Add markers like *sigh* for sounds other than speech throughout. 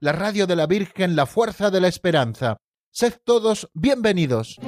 la radio de la Virgen, la fuerza de la esperanza. Sed todos bienvenidos.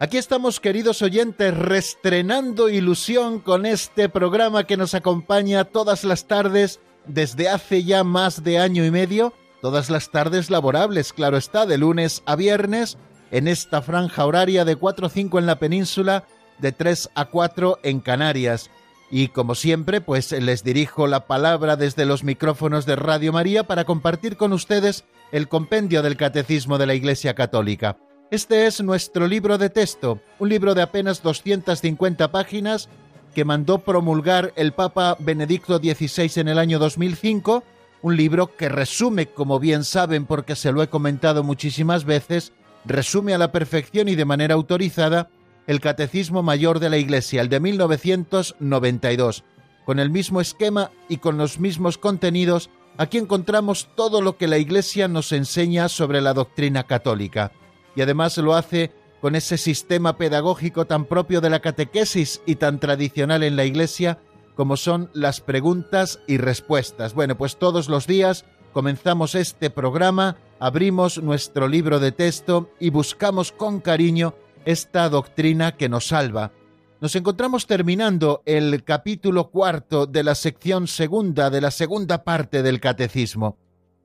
Aquí estamos, queridos oyentes, restrenando ilusión con este programa que nos acompaña todas las tardes desde hace ya más de año y medio, todas las tardes laborables, claro está, de lunes a viernes, en esta franja horaria de 4 a 5 en la península, de 3 a 4 en Canarias. Y como siempre, pues les dirijo la palabra desde los micrófonos de Radio María para compartir con ustedes el compendio del Catecismo de la Iglesia Católica. Este es nuestro libro de texto, un libro de apenas 250 páginas que mandó promulgar el Papa Benedicto XVI en el año 2005, un libro que resume, como bien saben porque se lo he comentado muchísimas veces, resume a la perfección y de manera autorizada el Catecismo Mayor de la Iglesia, el de 1992. Con el mismo esquema y con los mismos contenidos, aquí encontramos todo lo que la Iglesia nos enseña sobre la doctrina católica y además lo hace con ese sistema pedagógico tan propio de la catequesis y tan tradicional en la Iglesia como son las preguntas y respuestas. Bueno, pues todos los días comenzamos este programa, abrimos nuestro libro de texto y buscamos con cariño esta doctrina que nos salva. Nos encontramos terminando el capítulo cuarto de la sección segunda de la segunda parte del catecismo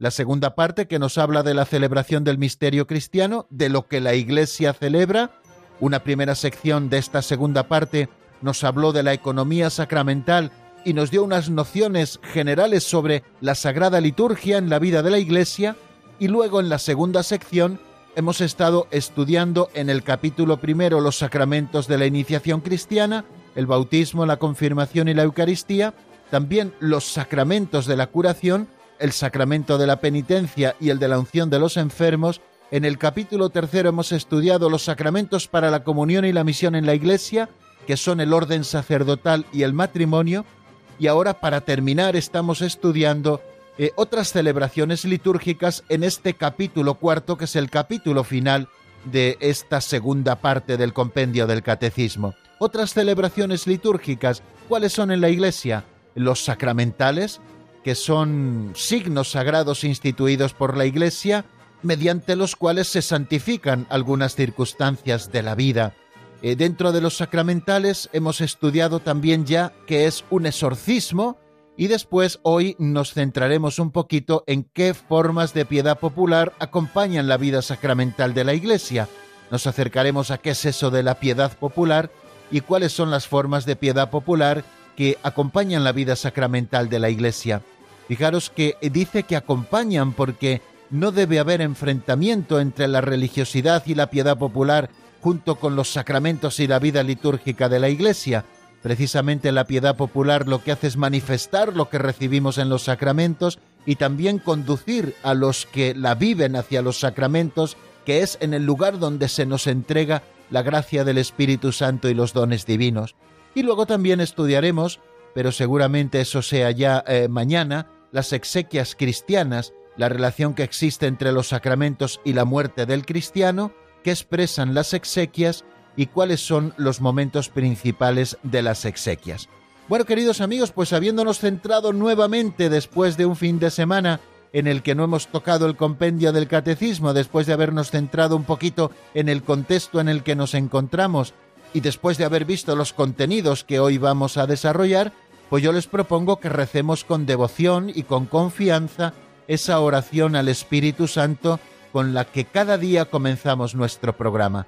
la segunda parte que nos habla de la celebración del misterio cristiano, de lo que la Iglesia celebra. Una primera sección de esta segunda parte nos habló de la economía sacramental y nos dio unas nociones generales sobre la sagrada liturgia en la vida de la Iglesia. Y luego en la segunda sección hemos estado estudiando en el capítulo primero los sacramentos de la iniciación cristiana, el bautismo, la confirmación y la Eucaristía, también los sacramentos de la curación el sacramento de la penitencia y el de la unción de los enfermos, en el capítulo tercero hemos estudiado los sacramentos para la comunión y la misión en la Iglesia, que son el orden sacerdotal y el matrimonio, y ahora para terminar estamos estudiando eh, otras celebraciones litúrgicas en este capítulo cuarto, que es el capítulo final de esta segunda parte del compendio del catecismo. Otras celebraciones litúrgicas, ¿cuáles son en la Iglesia? Los sacramentales, que son signos sagrados instituidos por la Iglesia, mediante los cuales se santifican algunas circunstancias de la vida. Eh, dentro de los sacramentales hemos estudiado también ya que es un exorcismo y después hoy nos centraremos un poquito en qué formas de piedad popular acompañan la vida sacramental de la Iglesia. Nos acercaremos a qué es eso de la piedad popular y cuáles son las formas de piedad popular que acompañan la vida sacramental de la Iglesia. Fijaros que dice que acompañan porque no debe haber enfrentamiento entre la religiosidad y la piedad popular junto con los sacramentos y la vida litúrgica de la Iglesia. Precisamente la piedad popular lo que hace es manifestar lo que recibimos en los sacramentos y también conducir a los que la viven hacia los sacramentos, que es en el lugar donde se nos entrega la gracia del Espíritu Santo y los dones divinos. Y luego también estudiaremos, pero seguramente eso sea ya eh, mañana, las exequias cristianas, la relación que existe entre los sacramentos y la muerte del cristiano, qué expresan las exequias y cuáles son los momentos principales de las exequias. Bueno, queridos amigos, pues habiéndonos centrado nuevamente después de un fin de semana en el que no hemos tocado el compendio del catecismo, después de habernos centrado un poquito en el contexto en el que nos encontramos y después de haber visto los contenidos que hoy vamos a desarrollar, pues yo les propongo que recemos con devoción y con confianza esa oración al Espíritu Santo con la que cada día comenzamos nuestro programa.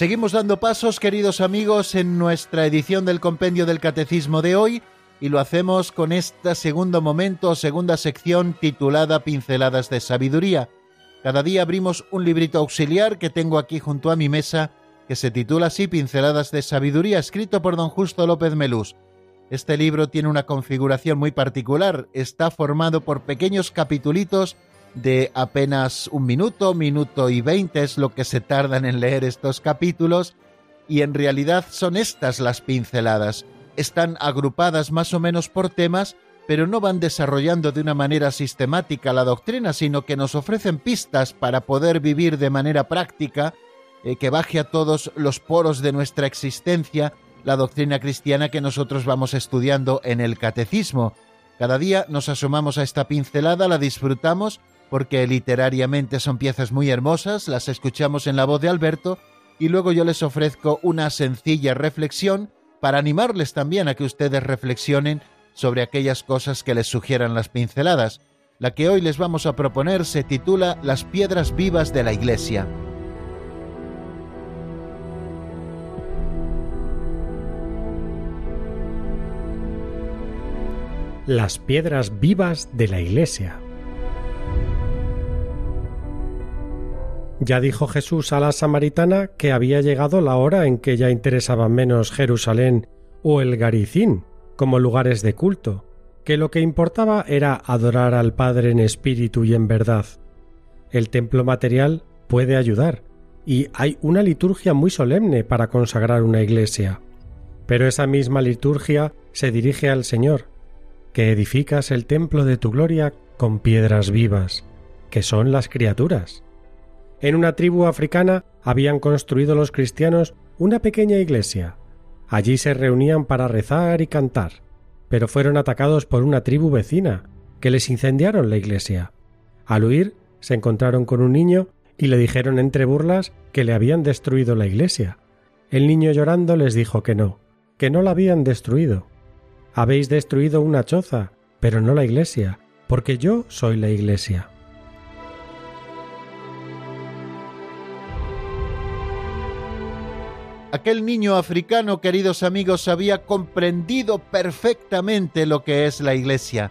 Seguimos dando pasos, queridos amigos, en nuestra edición del Compendio del Catecismo de hoy y lo hacemos con este segundo momento o segunda sección titulada Pinceladas de Sabiduría. Cada día abrimos un librito auxiliar que tengo aquí junto a mi mesa que se titula así Pinceladas de Sabiduría, escrito por don Justo López Melús. Este libro tiene una configuración muy particular, está formado por pequeños capitulitos de apenas un minuto, minuto y veinte es lo que se tardan en leer estos capítulos, y en realidad son estas las pinceladas. Están agrupadas más o menos por temas, pero no van desarrollando de una manera sistemática la doctrina, sino que nos ofrecen pistas para poder vivir de manera práctica, eh, que baje a todos los poros de nuestra existencia la doctrina cristiana que nosotros vamos estudiando en el catecismo. Cada día nos asomamos a esta pincelada, la disfrutamos porque literariamente son piezas muy hermosas, las escuchamos en la voz de Alberto y luego yo les ofrezco una sencilla reflexión para animarles también a que ustedes reflexionen sobre aquellas cosas que les sugieran las pinceladas. La que hoy les vamos a proponer se titula Las piedras vivas de la Iglesia. Las piedras vivas de la Iglesia. Ya dijo Jesús a la samaritana que había llegado la hora en que ya interesaba menos Jerusalén o el Garicín como lugares de culto, que lo que importaba era adorar al Padre en espíritu y en verdad. El templo material puede ayudar, y hay una liturgia muy solemne para consagrar una iglesia. Pero esa misma liturgia se dirige al Señor, que edificas el templo de tu gloria con piedras vivas, que son las criaturas. En una tribu africana habían construido los cristianos una pequeña iglesia. Allí se reunían para rezar y cantar, pero fueron atacados por una tribu vecina, que les incendiaron la iglesia. Al huir, se encontraron con un niño y le dijeron entre burlas que le habían destruido la iglesia. El niño llorando les dijo que no, que no la habían destruido. Habéis destruido una choza, pero no la iglesia, porque yo soy la iglesia. Aquel niño africano, queridos amigos, había comprendido perfectamente lo que es la iglesia.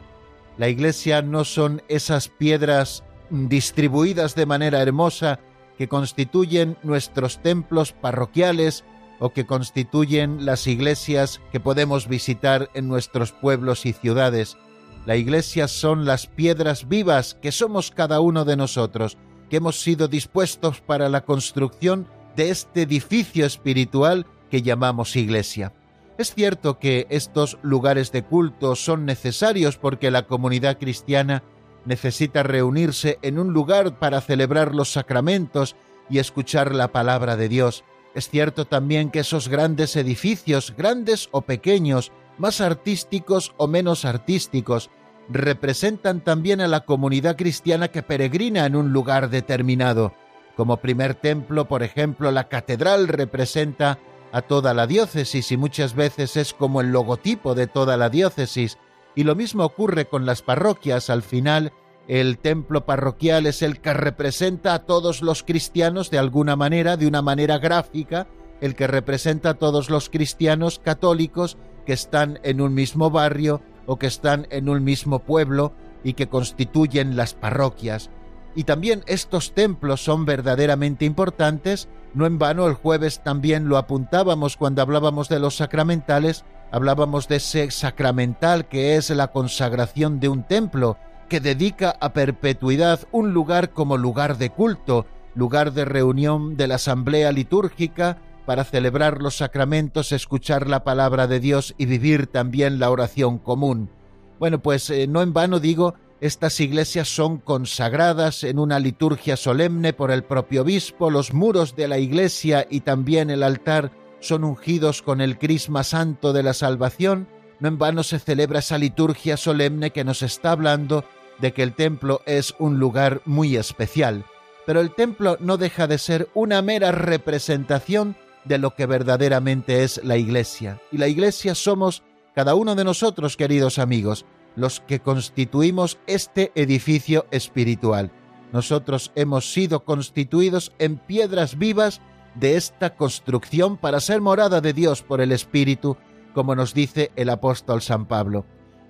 La iglesia no son esas piedras distribuidas de manera hermosa que constituyen nuestros templos parroquiales o que constituyen las iglesias que podemos visitar en nuestros pueblos y ciudades. La iglesia son las piedras vivas que somos cada uno de nosotros, que hemos sido dispuestos para la construcción de este edificio espiritual que llamamos iglesia. Es cierto que estos lugares de culto son necesarios porque la comunidad cristiana necesita reunirse en un lugar para celebrar los sacramentos y escuchar la palabra de Dios. Es cierto también que esos grandes edificios, grandes o pequeños, más artísticos o menos artísticos, representan también a la comunidad cristiana que peregrina en un lugar determinado. Como primer templo, por ejemplo, la catedral representa a toda la diócesis y muchas veces es como el logotipo de toda la diócesis. Y lo mismo ocurre con las parroquias. Al final, el templo parroquial es el que representa a todos los cristianos de alguna manera, de una manera gráfica, el que representa a todos los cristianos católicos que están en un mismo barrio o que están en un mismo pueblo y que constituyen las parroquias. Y también estos templos son verdaderamente importantes. No en vano el jueves también lo apuntábamos cuando hablábamos de los sacramentales, hablábamos de ese sacramental que es la consagración de un templo, que dedica a perpetuidad un lugar como lugar de culto, lugar de reunión de la asamblea litúrgica, para celebrar los sacramentos, escuchar la palabra de Dios y vivir también la oración común. Bueno, pues eh, no en vano digo, estas iglesias son consagradas en una liturgia solemne por el propio obispo, los muros de la iglesia y también el altar son ungidos con el crisma santo de la salvación, no en vano se celebra esa liturgia solemne que nos está hablando de que el templo es un lugar muy especial. Pero el templo no deja de ser una mera representación de lo que verdaderamente es la iglesia. Y la iglesia somos cada uno de nosotros, queridos amigos, los que constituimos este edificio espiritual. Nosotros hemos sido constituidos en piedras vivas de esta construcción para ser morada de Dios por el Espíritu, como nos dice el apóstol San Pablo.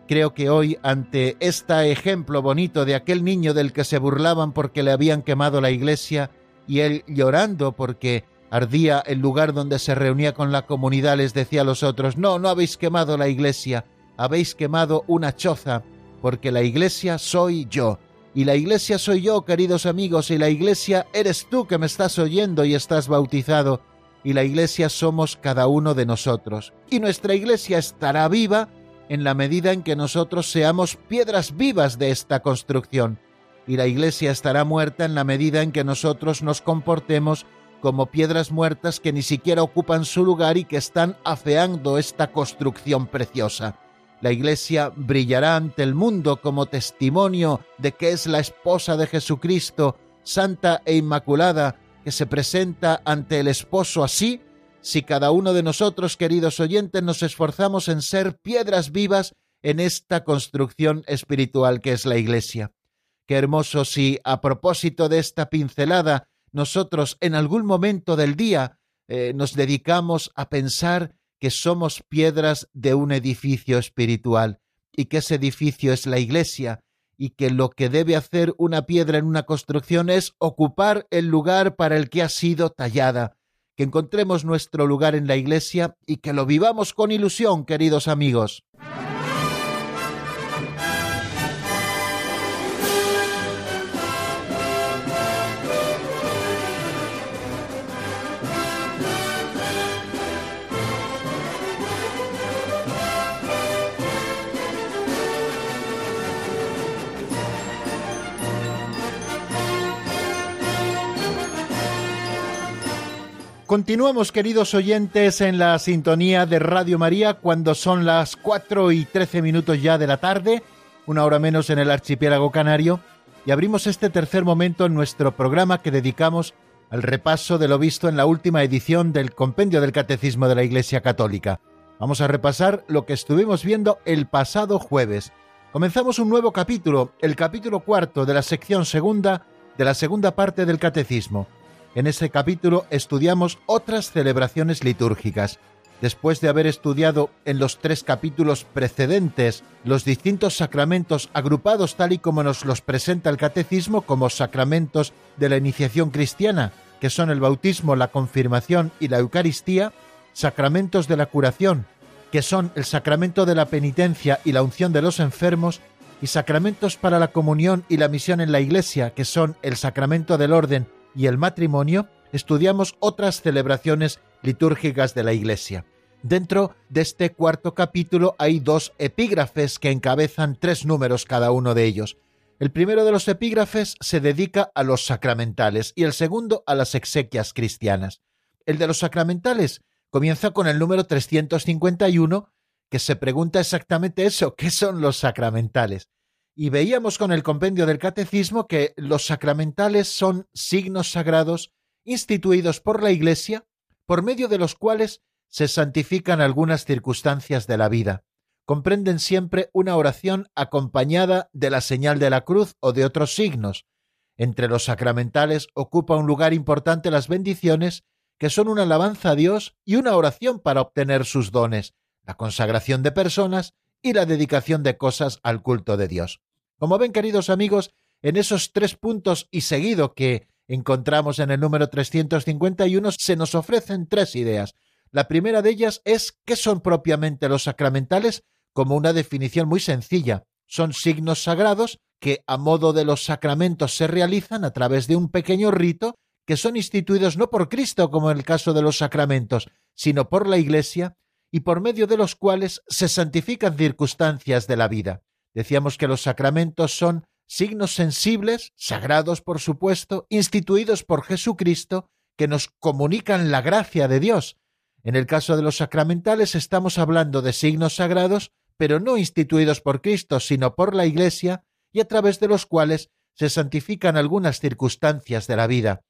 Creo que hoy, ante este ejemplo bonito de aquel niño del que se burlaban porque le habían quemado la iglesia, y él llorando porque ardía el lugar donde se reunía con la comunidad, les decía a los otros, no, no habéis quemado la iglesia, habéis quemado una choza, porque la iglesia soy yo. Y la iglesia soy yo, queridos amigos, y la iglesia eres tú que me estás oyendo y estás bautizado, y la iglesia somos cada uno de nosotros. Y nuestra iglesia estará viva en la medida en que nosotros seamos piedras vivas de esta construcción, y la iglesia estará muerta en la medida en que nosotros nos comportemos como piedras muertas que ni siquiera ocupan su lugar y que están afeando esta construcción preciosa. La Iglesia brillará ante el mundo como testimonio de que es la esposa de Jesucristo, santa e inmaculada, que se presenta ante el esposo así, si cada uno de nosotros, queridos oyentes, nos esforzamos en ser piedras vivas en esta construcción espiritual que es la Iglesia. Qué hermoso si, a propósito de esta pincelada, nosotros en algún momento del día eh, nos dedicamos a pensar que somos piedras de un edificio espiritual y que ese edificio es la iglesia y que lo que debe hacer una piedra en una construcción es ocupar el lugar para el que ha sido tallada, que encontremos nuestro lugar en la iglesia y que lo vivamos con ilusión, queridos amigos. Continuamos, queridos oyentes, en la sintonía de Radio María cuando son las 4 y 13 minutos ya de la tarde, una hora menos en el archipiélago canario, y abrimos este tercer momento en nuestro programa que dedicamos al repaso de lo visto en la última edición del Compendio del Catecismo de la Iglesia Católica. Vamos a repasar lo que estuvimos viendo el pasado jueves. Comenzamos un nuevo capítulo, el capítulo cuarto de la sección segunda de la segunda parte del Catecismo en ese capítulo estudiamos otras celebraciones litúrgicas. Después de haber estudiado en los tres capítulos precedentes los distintos sacramentos agrupados tal y como nos los presenta el catecismo como sacramentos de la iniciación cristiana, que son el bautismo, la confirmación y la Eucaristía, sacramentos de la curación, que son el sacramento de la penitencia y la unción de los enfermos, y sacramentos para la comunión y la misión en la Iglesia, que son el sacramento del orden y el matrimonio, estudiamos otras celebraciones litúrgicas de la Iglesia. Dentro de este cuarto capítulo hay dos epígrafes que encabezan tres números cada uno de ellos. El primero de los epígrafes se dedica a los sacramentales y el segundo a las exequias cristianas. El de los sacramentales comienza con el número 351 que se pregunta exactamente eso, ¿qué son los sacramentales? Y veíamos con el compendio del catecismo que los sacramentales son signos sagrados instituidos por la Iglesia por medio de los cuales se santifican algunas circunstancias de la vida. Comprenden siempre una oración acompañada de la señal de la cruz o de otros signos. Entre los sacramentales ocupa un lugar importante las bendiciones, que son una alabanza a Dios y una oración para obtener sus dones, la consagración de personas y la dedicación de cosas al culto de Dios. Como ven, queridos amigos, en esos tres puntos y seguido que encontramos en el número 351 se nos ofrecen tres ideas. La primera de ellas es qué son propiamente los sacramentales, como una definición muy sencilla. Son signos sagrados que a modo de los sacramentos se realizan a través de un pequeño rito que son instituidos no por Cristo como en el caso de los sacramentos, sino por la Iglesia, y por medio de los cuales se santifican circunstancias de la vida. Decíamos que los sacramentos son signos sensibles, sagrados por supuesto, instituidos por Jesucristo, que nos comunican la gracia de Dios. En el caso de los sacramentales estamos hablando de signos sagrados, pero no instituidos por Cristo, sino por la Iglesia, y a través de los cuales se santifican algunas circunstancias de la vida.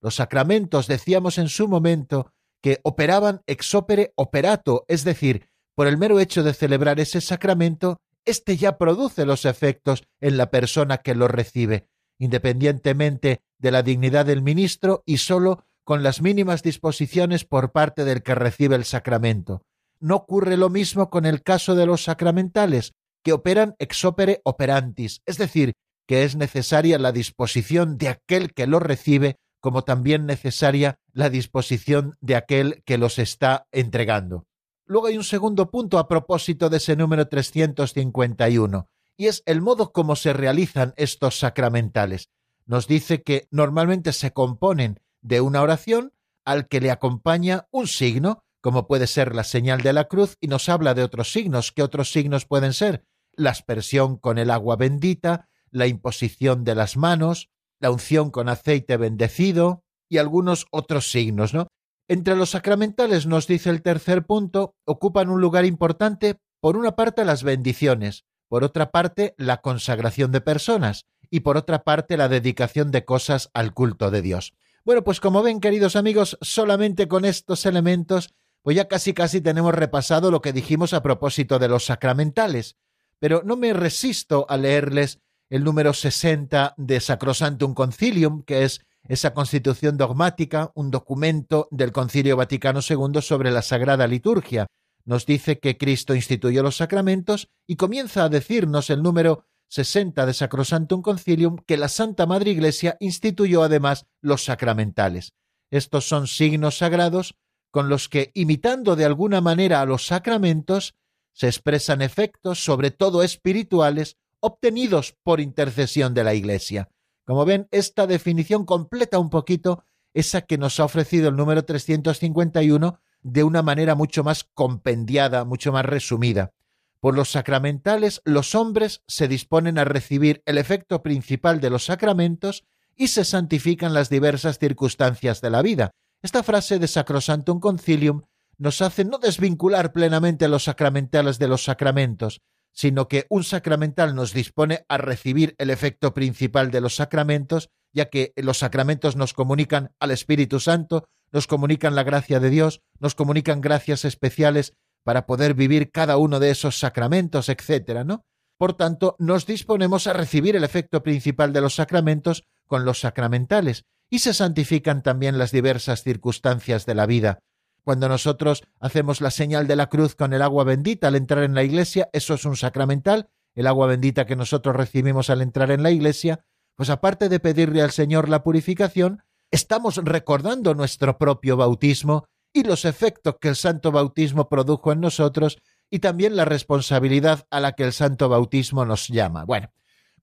Los sacramentos, decíamos en su momento, que operaban ex opere operato, es decir, por el mero hecho de celebrar ese sacramento, éste ya produce los efectos en la persona que lo recibe, independientemente de la dignidad del ministro y sólo con las mínimas disposiciones por parte del que recibe el sacramento. No ocurre lo mismo con el caso de los sacramentales, que operan ex opere operantis, es decir, que es necesaria la disposición de aquel que lo recibe, como también necesaria la disposición de aquel que los está entregando. Luego hay un segundo punto a propósito de ese número 351, y es el modo como se realizan estos sacramentales. Nos dice que normalmente se componen de una oración al que le acompaña un signo, como puede ser la señal de la cruz, y nos habla de otros signos. ¿Qué otros signos pueden ser? La aspersión con el agua bendita, la imposición de las manos, la unción con aceite bendecido y algunos otros signos, ¿no? Entre los sacramentales, nos dice el tercer punto, ocupan un lugar importante, por una parte, las bendiciones, por otra parte, la consagración de personas y por otra parte, la dedicación de cosas al culto de Dios. Bueno, pues como ven, queridos amigos, solamente con estos elementos, pues ya casi casi tenemos repasado lo que dijimos a propósito de los sacramentales, pero no me resisto a leerles el número 60 de Sacrosantum Concilium, que es esa constitución dogmática, un documento del Concilio Vaticano II sobre la Sagrada Liturgia. Nos dice que Cristo instituyó los sacramentos y comienza a decirnos el número 60 de Sacrosantum Concilium que la Santa Madre Iglesia instituyó además los sacramentales. Estos son signos sagrados con los que, imitando de alguna manera a los sacramentos, se expresan efectos, sobre todo espirituales, obtenidos por intercesión de la Iglesia. Como ven, esta definición completa un poquito esa que nos ha ofrecido el número 351 de una manera mucho más compendiada, mucho más resumida. Por los sacramentales, los hombres se disponen a recibir el efecto principal de los sacramentos y se santifican las diversas circunstancias de la vida. Esta frase de Sacrosantum Concilium nos hace no desvincular plenamente los sacramentales de los sacramentos, sino que un sacramental nos dispone a recibir el efecto principal de los sacramentos, ya que los sacramentos nos comunican al Espíritu Santo, nos comunican la gracia de Dios, nos comunican gracias especiales para poder vivir cada uno de esos sacramentos, etcétera, ¿no? Por tanto, nos disponemos a recibir el efecto principal de los sacramentos con los sacramentales, y se santifican también las diversas circunstancias de la vida. Cuando nosotros hacemos la señal de la cruz con el agua bendita al entrar en la iglesia, eso es un sacramental, el agua bendita que nosotros recibimos al entrar en la iglesia, pues aparte de pedirle al Señor la purificación, estamos recordando nuestro propio bautismo y los efectos que el santo bautismo produjo en nosotros y también la responsabilidad a la que el santo bautismo nos llama. Bueno,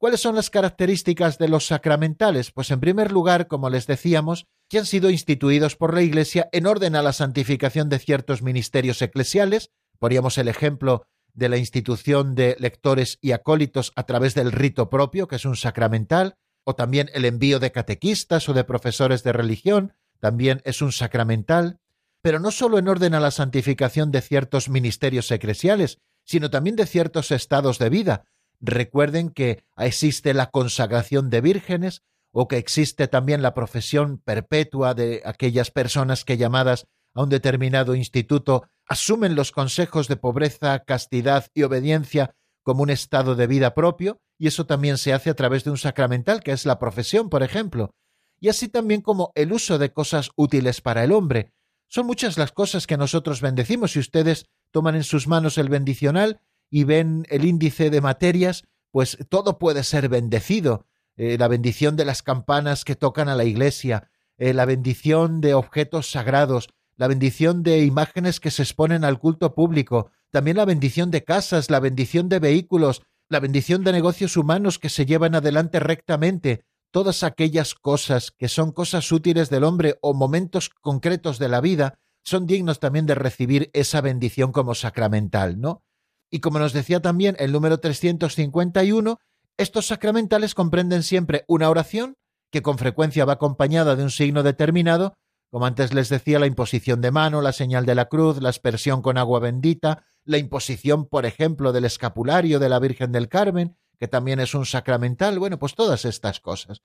¿cuáles son las características de los sacramentales? Pues en primer lugar, como les decíamos, que han sido instituidos por la Iglesia en orden a la santificación de ciertos ministerios eclesiales, poníamos el ejemplo de la institución de lectores y acólitos a través del rito propio, que es un sacramental, o también el envío de catequistas o de profesores de religión, también es un sacramental, pero no solo en orden a la santificación de ciertos ministerios eclesiales, sino también de ciertos estados de vida. Recuerden que existe la consagración de vírgenes o que existe también la profesión perpetua de aquellas personas que llamadas a un determinado instituto asumen los consejos de pobreza, castidad y obediencia como un estado de vida propio, y eso también se hace a través de un sacramental, que es la profesión, por ejemplo, y así también como el uso de cosas útiles para el hombre, son muchas las cosas que nosotros bendecimos. Si ustedes toman en sus manos el bendicional y ven el índice de materias, pues todo puede ser bendecido. Eh, la bendición de las campanas que tocan a la iglesia, eh, la bendición de objetos sagrados, la bendición de imágenes que se exponen al culto público, también la bendición de casas, la bendición de vehículos, la bendición de negocios humanos que se llevan adelante rectamente. todas aquellas cosas que son cosas útiles del hombre o momentos concretos de la vida son dignos también de recibir esa bendición como sacramental, ¿no? Y como nos decía también el número 351, estos sacramentales comprenden siempre una oración, que con frecuencia va acompañada de un signo determinado, como antes les decía, la imposición de mano, la señal de la cruz, la aspersión con agua bendita, la imposición, por ejemplo, del escapulario de la Virgen del Carmen, que también es un sacramental, bueno, pues todas estas cosas.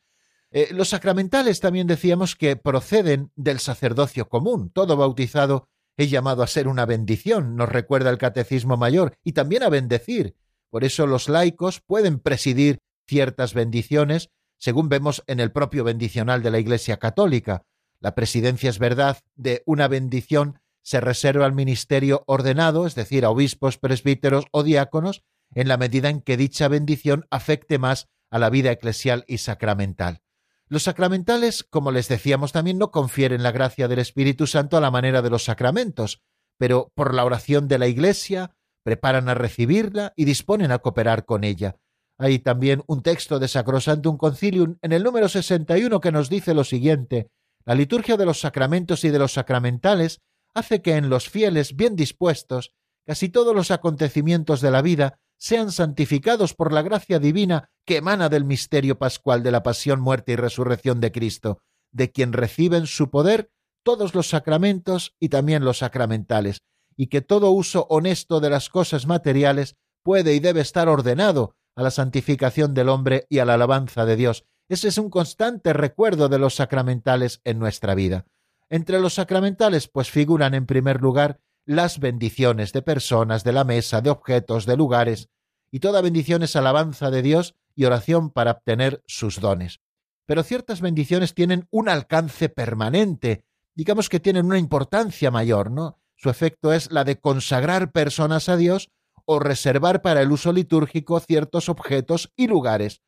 Eh, los sacramentales también decíamos que proceden del sacerdocio común. Todo bautizado es llamado a ser una bendición, nos recuerda el Catecismo Mayor, y también a bendecir. Por eso los laicos pueden presidir ciertas bendiciones, según vemos en el propio bendicional de la Iglesia Católica. La presidencia es verdad de una bendición se reserva al ministerio ordenado, es decir, a obispos, presbíteros o diáconos, en la medida en que dicha bendición afecte más a la vida eclesial y sacramental. Los sacramentales, como les decíamos también, no confieren la gracia del Espíritu Santo a la manera de los sacramentos, pero por la oración de la Iglesia preparan a recibirla y disponen a cooperar con ella. Hay también un texto de Sacrosantum Concilium en el número 61 que nos dice lo siguiente: la liturgia de los sacramentos y de los sacramentales hace que en los fieles bien dispuestos casi todos los acontecimientos de la vida sean santificados por la gracia divina que emana del misterio pascual de la pasión, muerte y resurrección de Cristo, de quien reciben su poder todos los sacramentos y también los sacramentales, y que todo uso honesto de las cosas materiales puede y debe estar ordenado a la santificación del hombre y a la alabanza de Dios, ese es un constante recuerdo de los sacramentales en nuestra vida. Entre los sacramentales, pues figuran en primer lugar las bendiciones de personas, de la mesa, de objetos, de lugares, y toda bendición es alabanza de Dios y oración para obtener sus dones. Pero ciertas bendiciones tienen un alcance permanente, digamos que tienen una importancia mayor, ¿no? Su efecto es la de consagrar personas a Dios o reservar para el uso litúrgico ciertos objetos y lugares,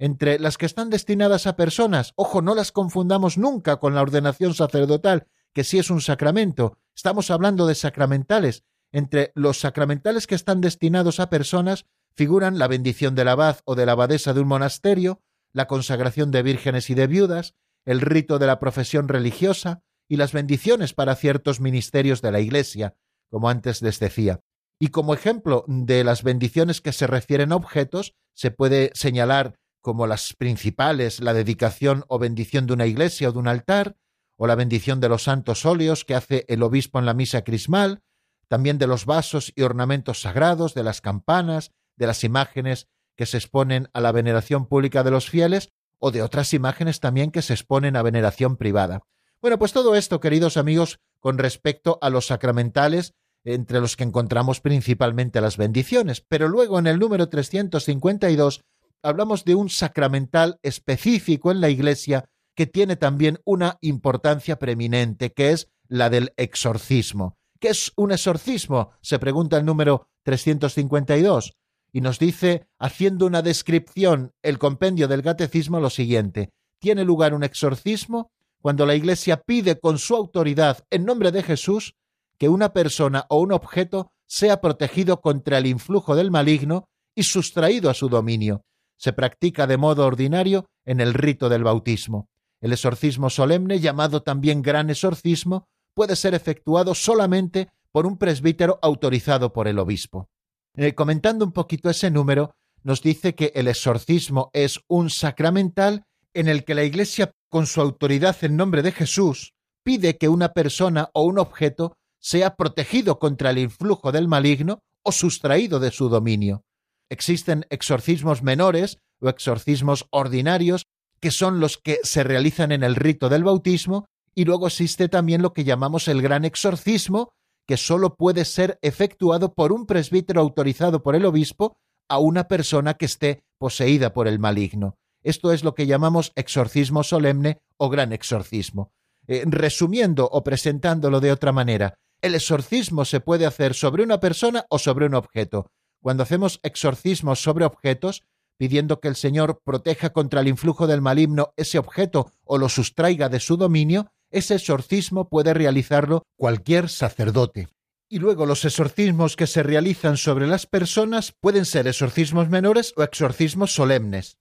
entre las que están destinadas a personas, ojo, no las confundamos nunca con la ordenación sacerdotal, que sí es un sacramento, estamos hablando de sacramentales. Entre los sacramentales que están destinados a personas figuran la bendición del abad o de la abadesa de un monasterio, la consagración de vírgenes y de viudas, el rito de la profesión religiosa y las bendiciones para ciertos ministerios de la Iglesia, como antes les decía. Y como ejemplo de las bendiciones que se refieren a objetos, se puede señalar como las principales, la dedicación o bendición de una iglesia o de un altar, o la bendición de los santos óleos que hace el obispo en la misa crismal, también de los vasos y ornamentos sagrados, de las campanas, de las imágenes que se exponen a la veneración pública de los fieles, o de otras imágenes también que se exponen a veneración privada. Bueno, pues todo esto, queridos amigos, con respecto a los sacramentales, entre los que encontramos principalmente las bendiciones, pero luego en el número 352 hablamos de un sacramental específico en la Iglesia que tiene también una importancia preeminente, que es la del exorcismo. ¿Qué es un exorcismo? Se pregunta el número 352 y nos dice, haciendo una descripción, el compendio del catecismo lo siguiente. Tiene lugar un exorcismo cuando la Iglesia pide con su autoridad, en nombre de Jesús, que una persona o un objeto sea protegido contra el influjo del maligno y sustraído a su dominio se practica de modo ordinario en el rito del bautismo. El exorcismo solemne, llamado también gran exorcismo, puede ser efectuado solamente por un presbítero autorizado por el obispo. Eh, comentando un poquito ese número, nos dice que el exorcismo es un sacramental en el que la Iglesia, con su autoridad en nombre de Jesús, pide que una persona o un objeto sea protegido contra el influjo del maligno o sustraído de su dominio. Existen exorcismos menores o exorcismos ordinarios, que son los que se realizan en el rito del bautismo, y luego existe también lo que llamamos el gran exorcismo, que solo puede ser efectuado por un presbítero autorizado por el obispo a una persona que esté poseída por el maligno. Esto es lo que llamamos exorcismo solemne o gran exorcismo. Eh, resumiendo o presentándolo de otra manera, el exorcismo se puede hacer sobre una persona o sobre un objeto, cuando hacemos exorcismos sobre objetos, pidiendo que el Señor proteja contra el influjo del maligno ese objeto o lo sustraiga de su dominio, ese exorcismo puede realizarlo cualquier sacerdote. Y luego los exorcismos que se realizan sobre las personas pueden ser exorcismos menores o exorcismos solemnes.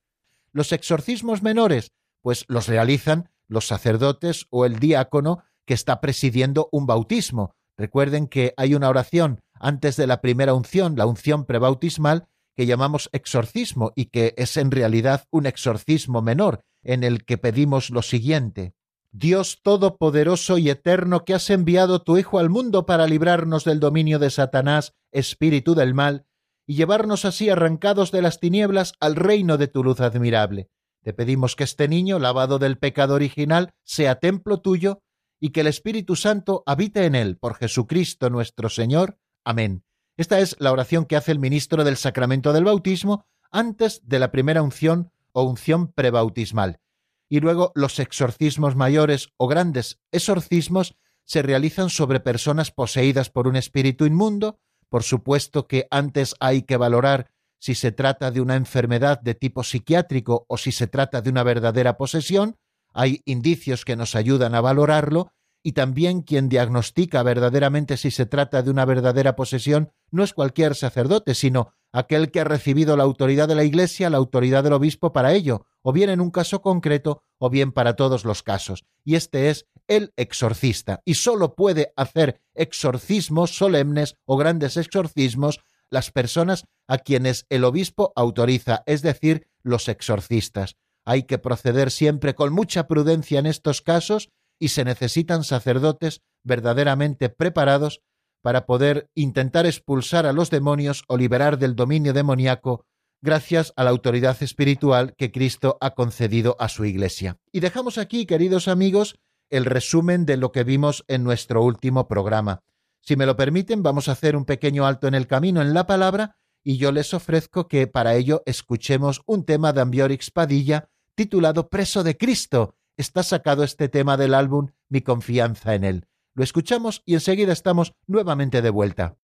Los exorcismos menores pues los realizan los sacerdotes o el diácono que está presidiendo un bautismo. Recuerden que hay una oración antes de la primera unción, la unción prebautismal, que llamamos exorcismo y que es en realidad un exorcismo menor, en el que pedimos lo siguiente. Dios Todopoderoso y Eterno, que has enviado tu Hijo al mundo para librarnos del dominio de Satanás, espíritu del mal, y llevarnos así arrancados de las tinieblas al reino de tu luz admirable. Te pedimos que este niño, lavado del pecado original, sea templo tuyo, y que el Espíritu Santo habite en él, por Jesucristo nuestro Señor. Amén. Esta es la oración que hace el ministro del sacramento del bautismo antes de la primera unción o unción prebautismal. Y luego los exorcismos mayores o grandes exorcismos se realizan sobre personas poseídas por un espíritu inmundo. Por supuesto que antes hay que valorar si se trata de una enfermedad de tipo psiquiátrico o si se trata de una verdadera posesión. Hay indicios que nos ayudan a valorarlo y también quien diagnostica verdaderamente si se trata de una verdadera posesión no es cualquier sacerdote, sino aquel que ha recibido la autoridad de la Iglesia, la autoridad del obispo para ello, o bien en un caso concreto, o bien para todos los casos. Y este es el exorcista, y sólo puede hacer exorcismos solemnes o grandes exorcismos las personas a quienes el obispo autoriza, es decir, los exorcistas. Hay que proceder siempre con mucha prudencia en estos casos y se necesitan sacerdotes verdaderamente preparados para poder intentar expulsar a los demonios o liberar del dominio demoníaco gracias a la autoridad espiritual que Cristo ha concedido a su Iglesia. Y dejamos aquí, queridos amigos, el resumen de lo que vimos en nuestro último programa. Si me lo permiten, vamos a hacer un pequeño alto en el camino en la palabra y yo les ofrezco que para ello escuchemos un tema de Ambiorix Padilla titulado Preso de Cristo, está sacado este tema del álbum Mi confianza en él. Lo escuchamos y enseguida estamos nuevamente de vuelta.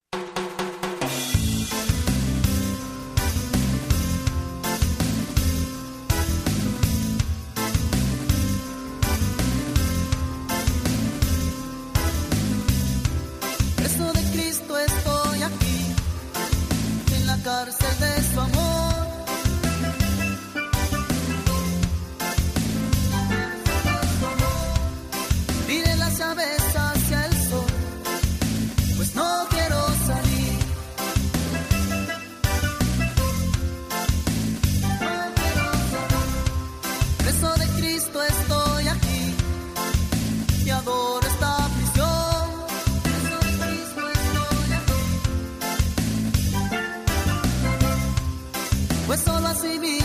pues solo así vive.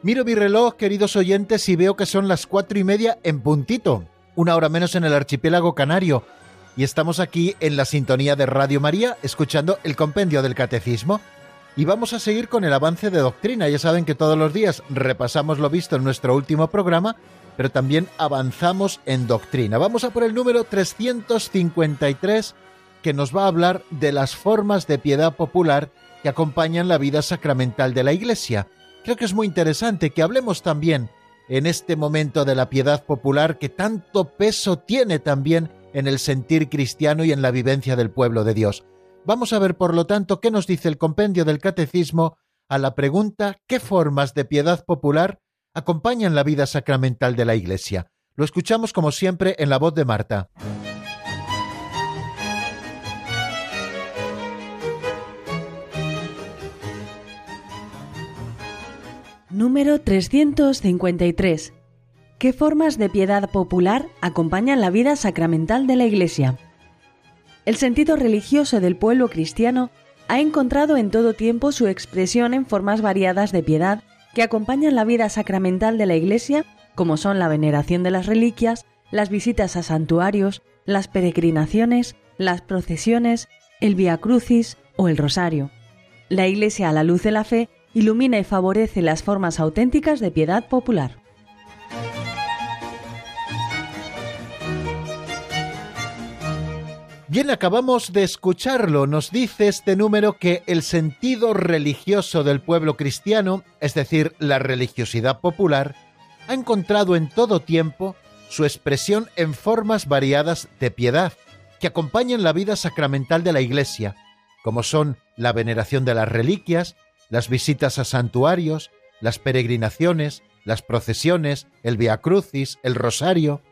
Miro mi reloj, queridos oyentes, y veo que son las cuatro y media en puntito, una hora menos en el archipiélago canario, y estamos aquí en la sintonía de Radio María, escuchando el compendio del Catecismo. Y vamos a seguir con el avance de doctrina. Ya saben que todos los días repasamos lo visto en nuestro último programa, pero también avanzamos en doctrina. Vamos a por el número 353, que nos va a hablar de las formas de piedad popular que acompañan la vida sacramental de la Iglesia creo que es muy interesante que hablemos también en este momento de la piedad popular que tanto peso tiene también en el sentir cristiano y en la vivencia del pueblo de Dios. Vamos a ver, por lo tanto, qué nos dice el compendio del Catecismo a la pregunta ¿qué formas de piedad popular acompañan la vida sacramental de la Iglesia? Lo escuchamos como siempre en la voz de Marta. Número 353. ¿Qué formas de piedad popular acompañan la vida sacramental de la Iglesia? El sentido religioso del pueblo cristiano ha encontrado en todo tiempo su expresión en formas variadas de piedad que acompañan la vida sacramental de la Iglesia, como son la veneración de las reliquias, las visitas a santuarios, las peregrinaciones, las procesiones, el Via Crucis o el Rosario. La Iglesia a la luz de la fe ilumina y favorece las formas auténticas de piedad popular. Bien, acabamos de escucharlo. Nos dice este número que el sentido religioso del pueblo cristiano, es decir, la religiosidad popular, ha encontrado en todo tiempo su expresión en formas variadas de piedad, que acompañan la vida sacramental de la Iglesia, como son la veneración de las reliquias, las visitas a santuarios, las peregrinaciones, las procesiones, el Via Crucis, el Rosario.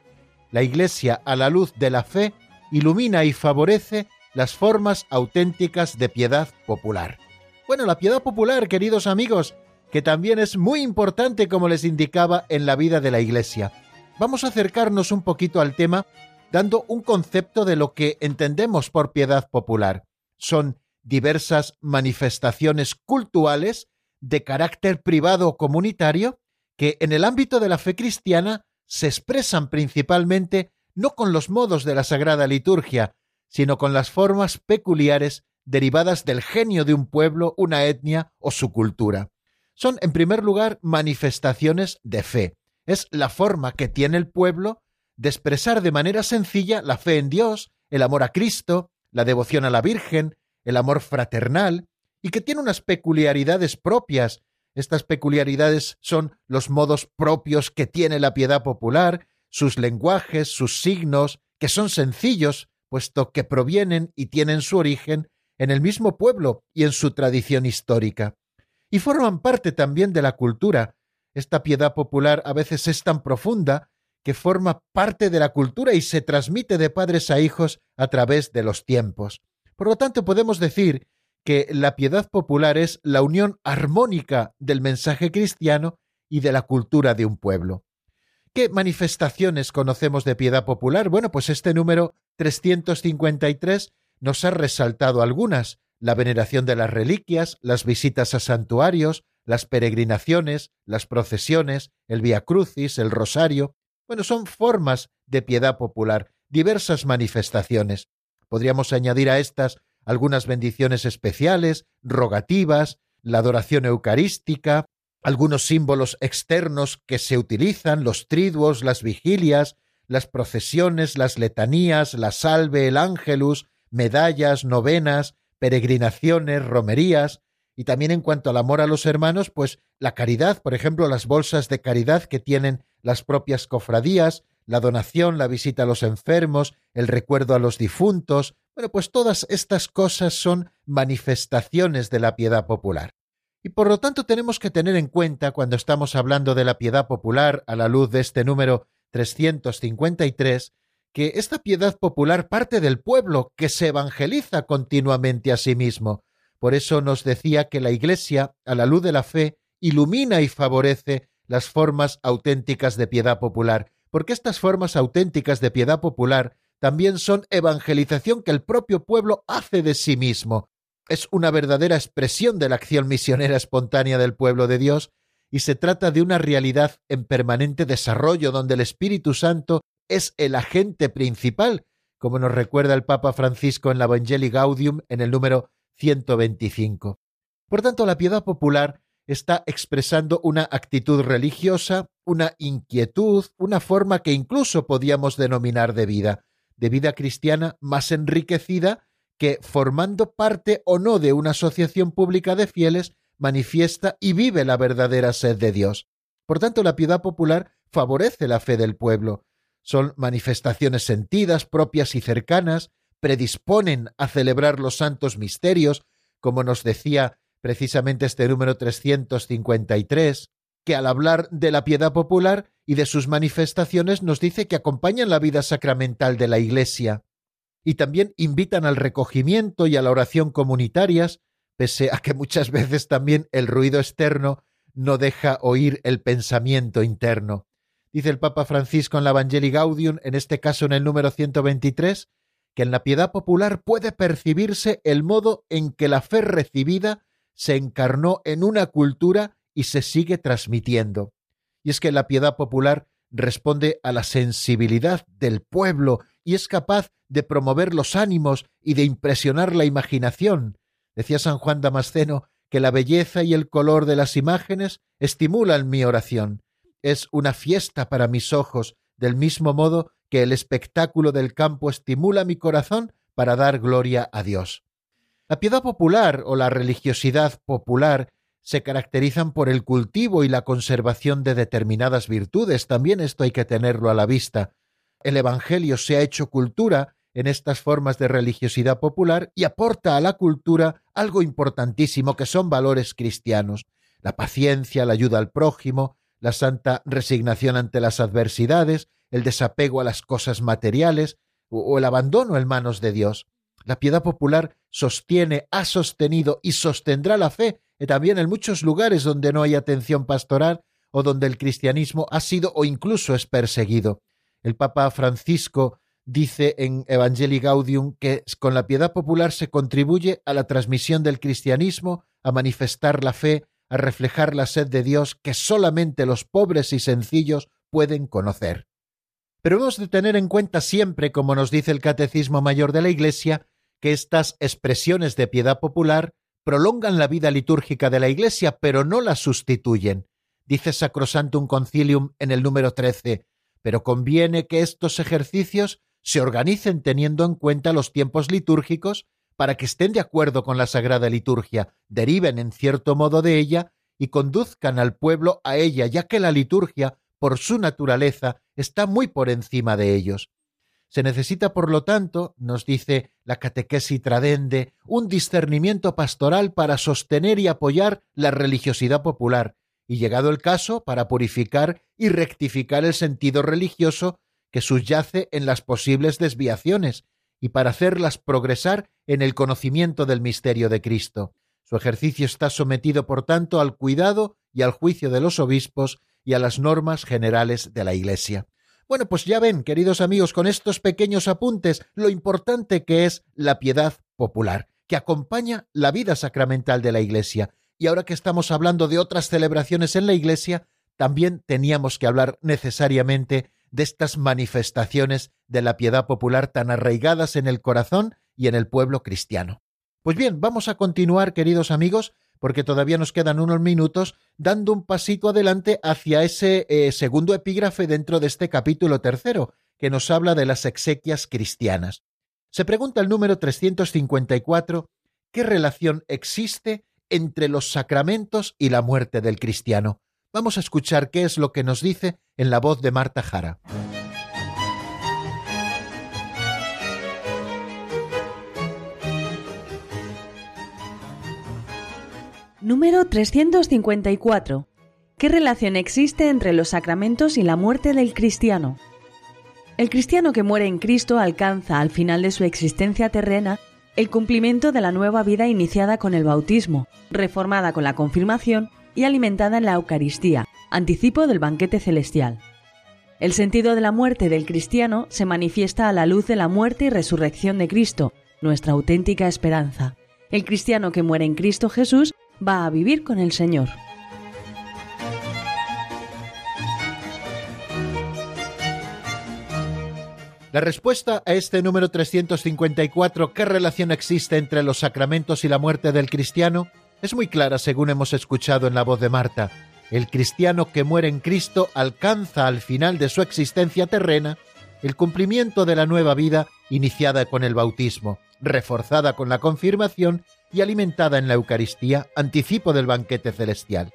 La Iglesia, a la luz de la fe, ilumina y favorece las formas auténticas de piedad popular. Bueno, la piedad popular, queridos amigos, que también es muy importante como les indicaba en la vida de la Iglesia. Vamos a acercarnos un poquito al tema dando un concepto de lo que entendemos por piedad popular. Son diversas manifestaciones cultuales de carácter privado o comunitario que en el ámbito de la fe cristiana se expresan principalmente no con los modos de la Sagrada Liturgia, sino con las formas peculiares derivadas del genio de un pueblo, una etnia o su cultura. Son, en primer lugar, manifestaciones de fe. Es la forma que tiene el pueblo de expresar de manera sencilla la fe en Dios, el amor a Cristo, la devoción a la Virgen, el amor fraternal, y que tiene unas peculiaridades propias. Estas peculiaridades son los modos propios que tiene la piedad popular, sus lenguajes, sus signos, que son sencillos, puesto que provienen y tienen su origen en el mismo pueblo y en su tradición histórica. Y forman parte también de la cultura. Esta piedad popular a veces es tan profunda que forma parte de la cultura y se transmite de padres a hijos a través de los tiempos. Por lo tanto, podemos decir que la piedad popular es la unión armónica del mensaje cristiano y de la cultura de un pueblo. ¿Qué manifestaciones conocemos de piedad popular? Bueno, pues este número 353 nos ha resaltado algunas, la veneración de las reliquias, las visitas a santuarios, las peregrinaciones, las procesiones, el Via Crucis, el Rosario. Bueno, son formas de piedad popular, diversas manifestaciones. Podríamos añadir a estas algunas bendiciones especiales, rogativas, la adoración eucarística, algunos símbolos externos que se utilizan, los triduos, las vigilias, las procesiones, las letanías, la salve, el ángelus, medallas, novenas, peregrinaciones, romerías, y también en cuanto al amor a los hermanos, pues la caridad, por ejemplo, las bolsas de caridad que tienen las propias cofradías, la donación, la visita a los enfermos, el recuerdo a los difuntos. Bueno, pues todas estas cosas son manifestaciones de la piedad popular. Y por lo tanto tenemos que tener en cuenta cuando estamos hablando de la piedad popular a la luz de este número 353, que esta piedad popular parte del pueblo que se evangeliza continuamente a sí mismo. Por eso nos decía que la Iglesia, a la luz de la fe, ilumina y favorece las formas auténticas de piedad popular, porque estas formas auténticas de piedad popular también son evangelización que el propio pueblo hace de sí mismo. Es una verdadera expresión de la acción misionera espontánea del pueblo de Dios y se trata de una realidad en permanente desarrollo donde el Espíritu Santo es el agente principal, como nos recuerda el Papa Francisco en la Evangelii Gaudium en el número 125. Por tanto, la piedad popular está expresando una actitud religiosa, una inquietud, una forma que incluso podíamos denominar de vida, de vida cristiana más enriquecida que, formando parte o no de una asociación pública de fieles, manifiesta y vive la verdadera sed de Dios. Por tanto, la piedad popular favorece la fe del pueblo. Son manifestaciones sentidas, propias y cercanas, predisponen a celebrar los santos misterios, como nos decía precisamente este número 353, que al hablar de la piedad popular y de sus manifestaciones nos dice que acompañan la vida sacramental de la Iglesia y también invitan al recogimiento y a la oración comunitarias, pese a que muchas veces también el ruido externo no deja oír el pensamiento interno. Dice el Papa Francisco en la Evangelii Gaudium, en este caso en el número 123, que en la piedad popular puede percibirse el modo en que la fe recibida se encarnó en una cultura y se sigue transmitiendo. Y es que la piedad popular responde a la sensibilidad del pueblo y es capaz de promover los ánimos y de impresionar la imaginación, Decía San Juan Damasceno que la belleza y el color de las imágenes estimulan mi oración. Es una fiesta para mis ojos, del mismo modo que el espectáculo del campo estimula mi corazón para dar gloria a Dios. La piedad popular o la religiosidad popular se caracterizan por el cultivo y la conservación de determinadas virtudes. También esto hay que tenerlo a la vista. El Evangelio se ha hecho cultura en estas formas de religiosidad popular y aporta a la cultura algo importantísimo que son valores cristianos, la paciencia, la ayuda al prójimo, la santa resignación ante las adversidades, el desapego a las cosas materiales o el abandono en manos de Dios. La piedad popular sostiene, ha sostenido y sostendrá la fe también en muchos lugares donde no hay atención pastoral o donde el cristianismo ha sido o incluso es perseguido. El Papa Francisco dice en Evangelii Gaudium que con la piedad popular se contribuye a la transmisión del cristianismo, a manifestar la fe, a reflejar la sed de Dios que solamente los pobres y sencillos pueden conocer. Pero hemos de tener en cuenta siempre, como nos dice el Catecismo Mayor de la Iglesia, que estas expresiones de piedad popular prolongan la vida litúrgica de la Iglesia, pero no la sustituyen. Dice Sacrosantum Concilium en el número 13, pero conviene que estos ejercicios se organicen teniendo en cuenta los tiempos litúrgicos para que estén de acuerdo con la Sagrada Liturgia, deriven en cierto modo de ella y conduzcan al pueblo a ella, ya que la liturgia, por su naturaleza, está muy por encima de ellos. Se necesita, por lo tanto, nos dice la catequesis tradende, un discernimiento pastoral para sostener y apoyar la religiosidad popular, y llegado el caso, para purificar y rectificar el sentido religioso que subyace en las posibles desviaciones y para hacerlas progresar en el conocimiento del misterio de Cristo. Su ejercicio está sometido, por tanto, al cuidado y al juicio de los obispos y a las normas generales de la Iglesia. Bueno, pues ya ven, queridos amigos, con estos pequeños apuntes, lo importante que es la piedad popular, que acompaña la vida sacramental de la Iglesia. Y ahora que estamos hablando de otras celebraciones en la Iglesia, también teníamos que hablar necesariamente de estas manifestaciones de la piedad popular tan arraigadas en el corazón y en el pueblo cristiano. Pues bien, vamos a continuar, queridos amigos, porque todavía nos quedan unos minutos, dando un pasito adelante hacia ese eh, segundo epígrafe dentro de este capítulo tercero, que nos habla de las exequias cristianas. Se pregunta el número 354, ¿qué relación existe entre los sacramentos y la muerte del cristiano? Vamos a escuchar qué es lo que nos dice en la voz de Marta Jara. Número 354. ¿Qué relación existe entre los sacramentos y la muerte del cristiano? El cristiano que muere en Cristo alcanza al final de su existencia terrena el cumplimiento de la nueva vida iniciada con el bautismo, reformada con la confirmación y alimentada en la Eucaristía, anticipo del banquete celestial. El sentido de la muerte del cristiano se manifiesta a la luz de la muerte y resurrección de Cristo, nuestra auténtica esperanza. El cristiano que muere en Cristo Jesús va a vivir con el Señor. La respuesta a este número 354, ¿qué relación existe entre los sacramentos y la muerte del cristiano? Es muy clara según hemos escuchado en la voz de Marta. El cristiano que muere en Cristo alcanza al final de su existencia terrena el cumplimiento de la nueva vida iniciada con el bautismo, reforzada con la confirmación y alimentada en la Eucaristía, anticipo del banquete celestial.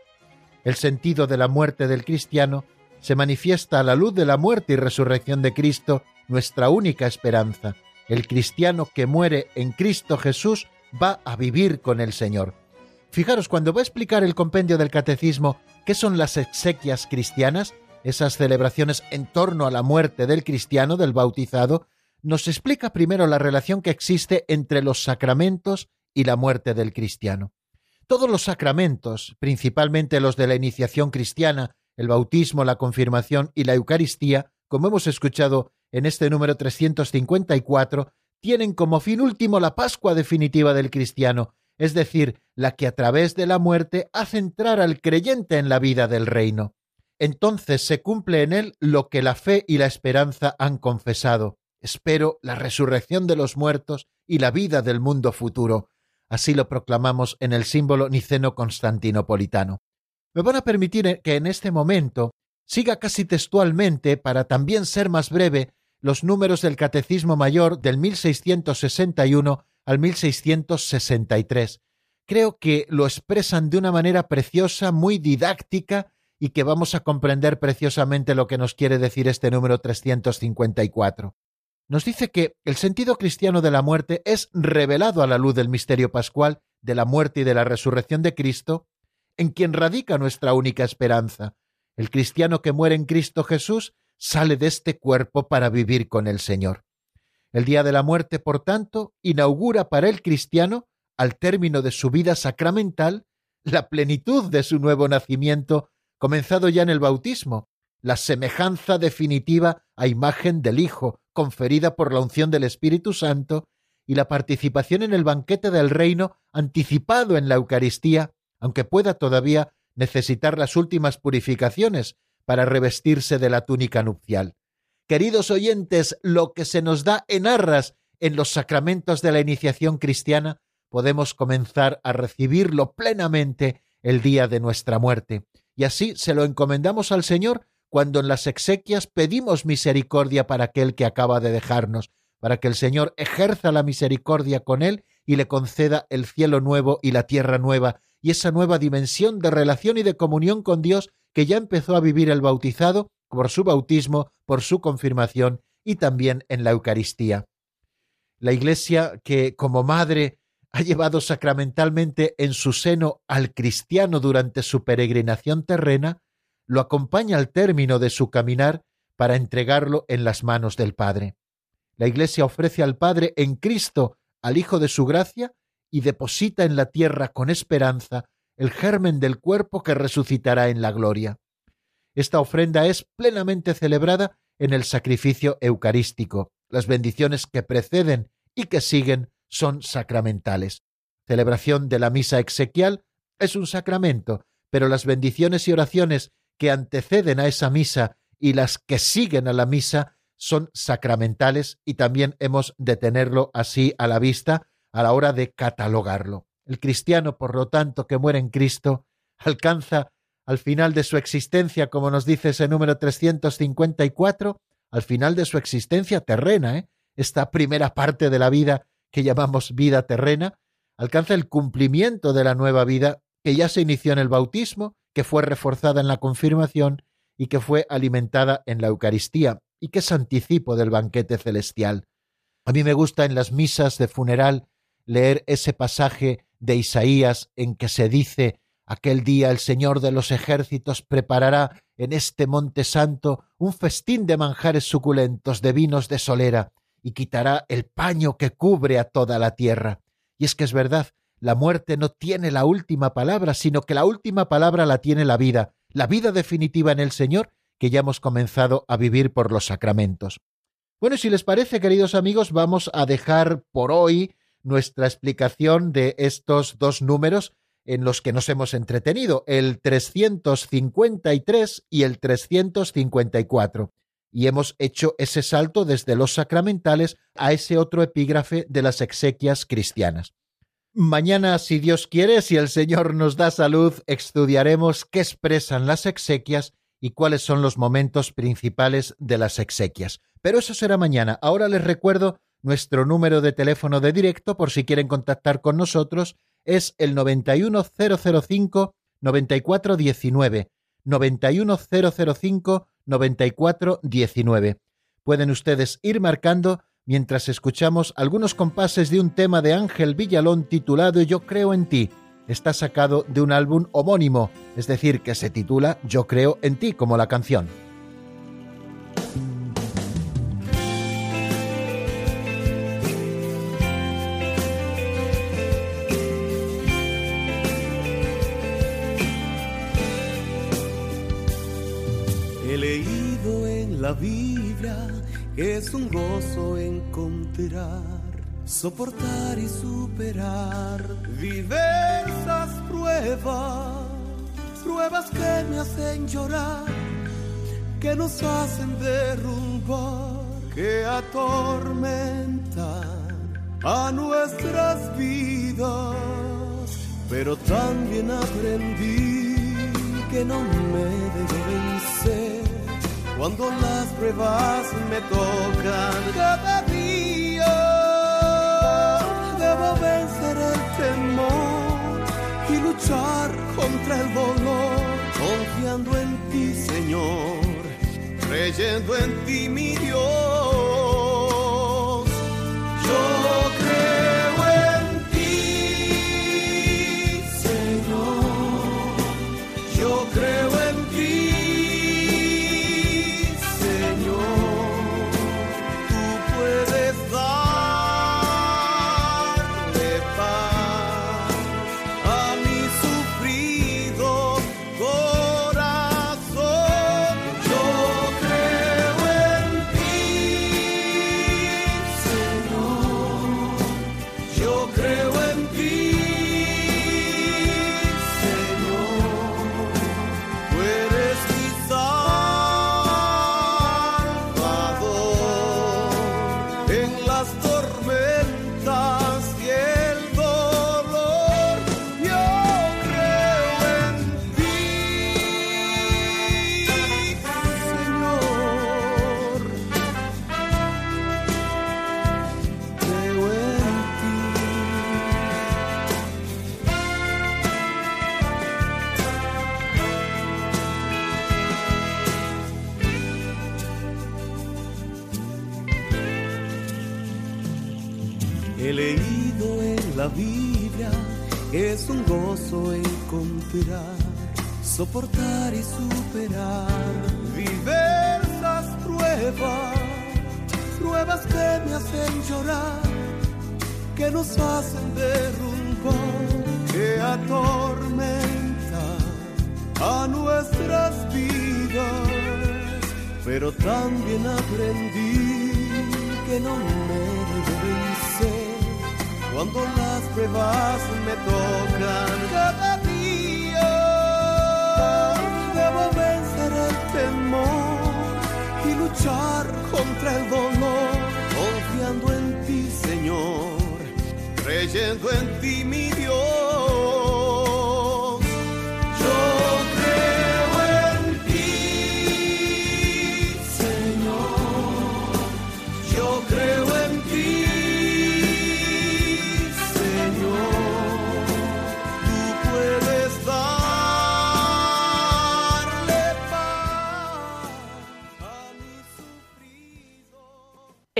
El sentido de la muerte del cristiano se manifiesta a la luz de la muerte y resurrección de Cristo, nuestra única esperanza. El cristiano que muere en Cristo Jesús va a vivir con el Señor. Fijaros, cuando va a explicar el compendio del catecismo qué son las exequias cristianas, esas celebraciones en torno a la muerte del cristiano, del bautizado, nos explica primero la relación que existe entre los sacramentos y la muerte del cristiano. Todos los sacramentos, principalmente los de la iniciación cristiana, el bautismo, la confirmación y la Eucaristía, como hemos escuchado en este número 354, tienen como fin último la Pascua definitiva del cristiano, es decir, la que a través de la muerte hace entrar al creyente en la vida del reino. Entonces se cumple en él lo que la fe y la esperanza han confesado. Espero la resurrección de los muertos y la vida del mundo futuro. Así lo proclamamos en el símbolo niceno constantinopolitano. Me van a permitir que en este momento siga casi textualmente, para también ser más breve, los números del Catecismo Mayor del 1661 al 1663. Creo que lo expresan de una manera preciosa, muy didáctica, y que vamos a comprender preciosamente lo que nos quiere decir este número 354 nos dice que el sentido cristiano de la muerte es revelado a la luz del misterio pascual de la muerte y de la resurrección de Cristo, en quien radica nuestra única esperanza. El cristiano que muere en Cristo Jesús sale de este cuerpo para vivir con el Señor. El día de la muerte, por tanto, inaugura para el cristiano, al término de su vida sacramental, la plenitud de su nuevo nacimiento, comenzado ya en el bautismo, la semejanza definitiva a imagen del Hijo, conferida por la unción del Espíritu Santo, y la participación en el banquete del reino anticipado en la Eucaristía, aunque pueda todavía necesitar las últimas purificaciones para revestirse de la túnica nupcial. Queridos oyentes, lo que se nos da en arras en los sacramentos de la iniciación cristiana, podemos comenzar a recibirlo plenamente el día de nuestra muerte. Y así se lo encomendamos al Señor cuando en las exequias pedimos misericordia para aquel que acaba de dejarnos, para que el Señor ejerza la misericordia con él y le conceda el cielo nuevo y la tierra nueva, y esa nueva dimensión de relación y de comunión con Dios que ya empezó a vivir el bautizado por su bautismo, por su confirmación y también en la Eucaristía. La Iglesia que como madre ha llevado sacramentalmente en su seno al cristiano durante su peregrinación terrena, lo acompaña al término de su caminar para entregarlo en las manos del Padre. La Iglesia ofrece al Padre en Cristo al Hijo de su gracia y deposita en la tierra con esperanza el germen del cuerpo que resucitará en la gloria. Esta ofrenda es plenamente celebrada en el sacrificio eucarístico. Las bendiciones que preceden y que siguen son sacramentales. Celebración de la misa exequial es un sacramento, pero las bendiciones y oraciones que anteceden a esa misa y las que siguen a la misa son sacramentales y también hemos de tenerlo así a la vista a la hora de catalogarlo. El cristiano, por lo tanto, que muere en Cristo, alcanza al final de su existencia, como nos dice ese número 354, al final de su existencia terrena, ¿eh? esta primera parte de la vida que llamamos vida terrena, alcanza el cumplimiento de la nueva vida que ya se inició en el bautismo que fue reforzada en la confirmación y que fue alimentada en la Eucaristía, y que es anticipo del banquete celestial. A mí me gusta en las misas de funeral leer ese pasaje de Isaías en que se dice Aquel día el Señor de los ejércitos preparará en este monte santo un festín de manjares suculentos, de vinos de solera, y quitará el paño que cubre a toda la tierra. Y es que es verdad, la muerte no tiene la última palabra, sino que la última palabra la tiene la vida, la vida definitiva en el Señor que ya hemos comenzado a vivir por los sacramentos. Bueno, si les parece, queridos amigos, vamos a dejar por hoy nuestra explicación de estos dos números en los que nos hemos entretenido, el 353 y el 354. y hemos hecho ese salto desde los sacramentales a ese otro epígrafe de las exequias cristianas. Mañana, si Dios quiere, si el Señor nos da salud, estudiaremos qué expresan las exequias y cuáles son los momentos principales de las exequias. Pero eso será mañana. Ahora les recuerdo nuestro número de teléfono de directo por si quieren contactar con nosotros es el 91005 9419 91005 9419. Pueden ustedes ir marcando mientras escuchamos algunos compases de un tema de Ángel Villalón titulado Yo creo en ti. Está sacado de un álbum homónimo, es decir, que se titula Yo creo en ti como la canción. He leído en la Biblia es un gozo encontrar, soportar y superar diversas pruebas, pruebas que me hacen llorar, que nos hacen derrumbar, que atormentan a nuestras vidas, pero también aprendí que no me debo vencer cuando las pruebas me tocan cada día. Debo vencer el temor y luchar contra el dolor, confiando en ti, Señor, creyendo en ti, mi Dios. Yo creo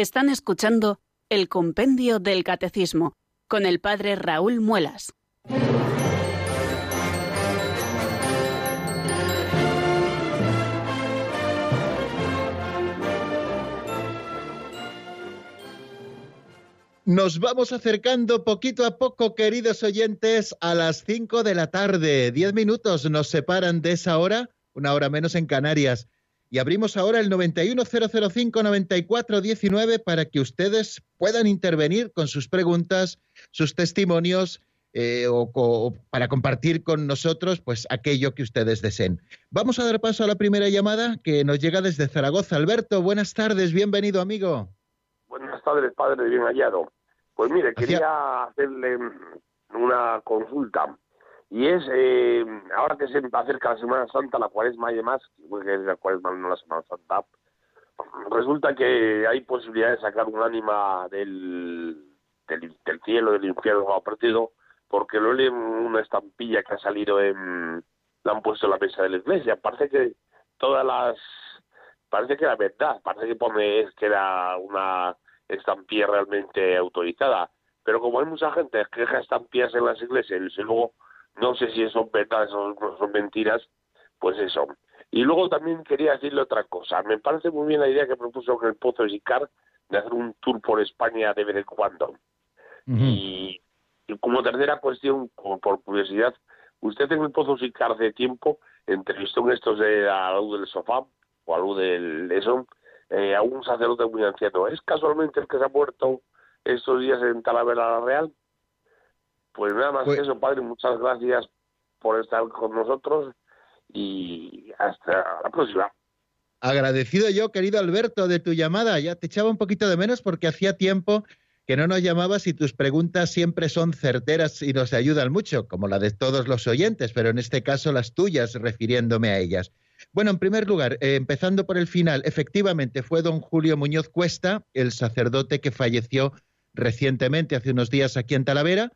Están escuchando el Compendio del Catecismo con el Padre Raúl Muelas. Nos vamos acercando poquito a poco, queridos oyentes, a las 5 de la tarde. Diez minutos nos separan de esa hora, una hora menos en Canarias. Y abrimos ahora el 910059419 para que ustedes puedan intervenir con sus preguntas, sus testimonios eh, o, para compartir con nosotros pues aquello que ustedes deseen. Vamos a dar paso a la primera llamada que nos llega desde Zaragoza. Alberto, buenas tardes, bienvenido amigo. Buenas tardes, padre, bien hallado. Pues mire, quería hacerle una consulta. Y es, eh, ahora que se acerca la Semana Santa, la cuaresma y demás, que es la cuaresma, no la Semana Santa, resulta que hay posibilidad de sacar un ánima del, del, cielo, del infierno ha partido, porque lo leen una estampilla que ha salido en la han puesto en la mesa de la iglesia. Parece que todas las parece que era verdad, parece que pone que era una estampilla realmente autorizada. Pero como hay mucha gente que deja estampillas en las iglesias y luego no sé si son verdades o son mentiras, pues eso. Y luego también quería decirle otra cosa. Me parece muy bien la idea que propuso el Pozo Sicar de hacer un tour por España de vez en cuando. y, como tercera cuestión, por curiosidad, usted en el Pozo Sicar de tiempo entrevistó en estos de a la luz del sofá o a la luz del eso eh, a un sacerdote muy anciano. ¿Es casualmente el que se ha muerto estos días en Talavera la Real? Pues nada más pues que eso, padre. Muchas gracias por estar con nosotros y hasta la próxima. Agradecido yo, querido Alberto, de tu llamada. Ya te echaba un poquito de menos porque hacía tiempo que no nos llamabas y tus preguntas siempre son certeras y nos ayudan mucho, como la de todos los oyentes, pero en este caso las tuyas, refiriéndome a ellas. Bueno, en primer lugar, eh, empezando por el final, efectivamente fue don Julio Muñoz Cuesta, el sacerdote que falleció recientemente, hace unos días aquí en Talavera,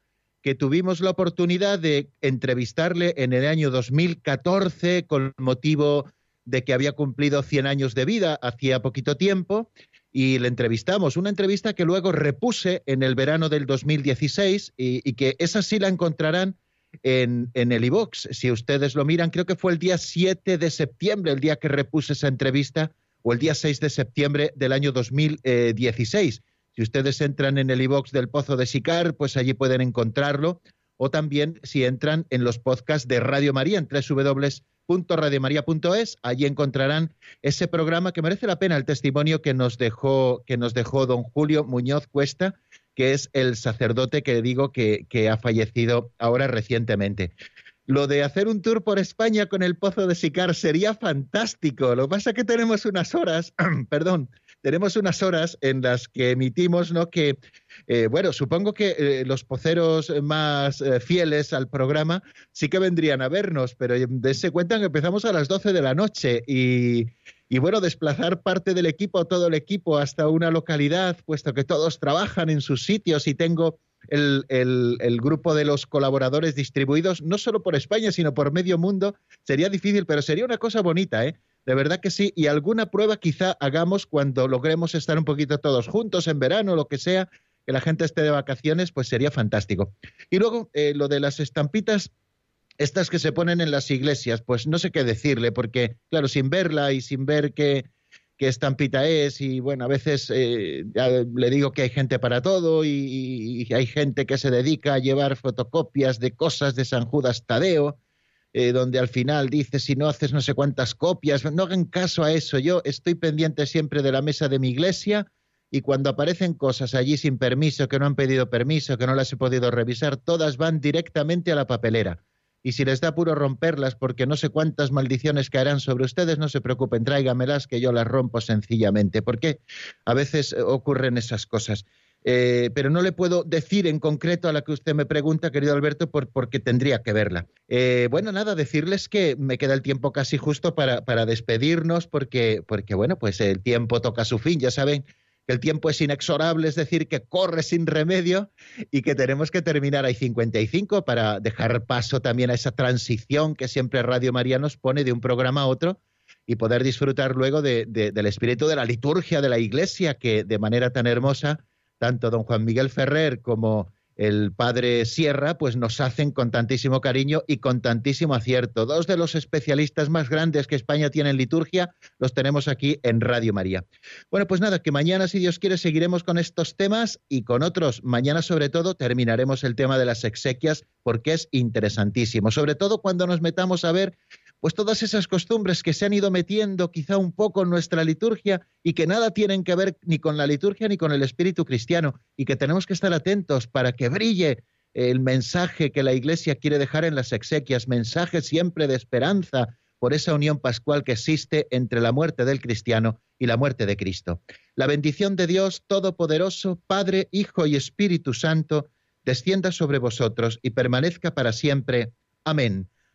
que tuvimos la oportunidad de entrevistarle en el año 2014 con motivo de que había cumplido 100 años de vida hacía poquito tiempo y le entrevistamos, una entrevista que luego repuse en el verano del 2016 y, que esa sí la encontrarán en, en el iVox. Si ustedes lo miran, creo que fue el día 7 de septiembre, el día que repuse esa entrevista, o el día 6 de septiembre del año 2016. Si ustedes entran en el iVox del Pozo de Sicar, pues allí pueden encontrarlo. O también si entran en los podcasts de Radio María en www radiomaria.es, allí encontrarán ese programa que merece la pena el testimonio que nos dejó, que nos dejó don Julio Muñoz Cuesta, que es el sacerdote que digo que, que ha fallecido ahora recientemente. Lo de hacer un tour por España con el Pozo de Sicar sería fantástico. Lo que pasa es que tenemos unas horas, *clears throat* perdón, tenemos unas horas en las que emitimos, ¿no? Que, eh, bueno, supongo que eh, los poceros más eh, fieles al programa sí que vendrían a vernos, pero dense cuenta que empezamos a las 12 de la noche y, bueno, desplazar parte del equipo, todo el equipo, hasta una localidad, puesto que todos trabajan en sus sitios y tengo el, grupo de los colaboradores distribuidos, no solo por España, sino por medio mundo, sería difícil, pero sería una cosa bonita, ¿eh? De verdad que sí. Y alguna prueba quizá hagamos cuando logremos estar un poquito todos juntos en verano, lo que sea, que la gente esté de vacaciones, pues sería fantástico. Y luego, eh, lo de las estampitas, estas que se ponen en las iglesias, pues no sé qué decirle, porque, claro, sin verla y sin ver qué, estampita es, y bueno, a veces eh, le digo que hay gente para todo, y, hay gente que se dedica a llevar fotocopias de cosas de San Judas Tadeo, eh, donde al final dice si no haces no sé cuántas copias, no hagan caso a eso. Yo estoy pendiente siempre de la mesa de mi iglesia y cuando aparecen cosas allí sin permiso, que no han pedido permiso, que no las he podido revisar, todas van directamente a la papelera. Y si les da puro romperlas porque no sé cuántas maldiciones caerán sobre ustedes, no se preocupen, tráigamelas que yo las rompo sencillamente, porque a veces ocurren esas cosas. Eh, pero no le puedo decir en concreto a la que usted me pregunta, querido Alberto, por, porque tendría que verla. Eh, bueno, nada, decirles que me queda el tiempo casi justo para, despedirnos, porque, porque, bueno, pues el tiempo toca su fin, ya saben que el tiempo es inexorable, es decir, que corre sin remedio y que tenemos que terminar. Hay 55 para dejar paso también a esa transición que siempre Radio María nos pone de un programa a otro y poder disfrutar luego del espíritu de la liturgia de la Iglesia que de manera tan hermosa tanto don Juan Miguel Ferrer como el padre Sierra, pues nos hacen con tantísimo cariño y con tantísimo acierto. Dos de los especialistas más grandes que España tiene en liturgia los tenemos aquí en Radio María. Bueno, pues nada, que mañana, si Dios quiere, seguiremos con estos temas y con otros. Mañana, sobre todo, terminaremos el tema de las exequias porque es interesantísimo, sobre todo cuando nos metamos a ver pues todas esas costumbres que se han ido metiendo quizá un poco en nuestra liturgia y que nada tienen que ver ni con la liturgia ni con el espíritu cristiano y que tenemos que estar atentos para que brille el mensaje que la Iglesia quiere dejar en las exequias, mensaje siempre de esperanza por esa unión pascual que existe entre la muerte del cristiano y la muerte de Cristo. La bendición de Dios Todopoderoso, Padre, Hijo y Espíritu Santo, descienda sobre vosotros y permanezca para siempre. Amén.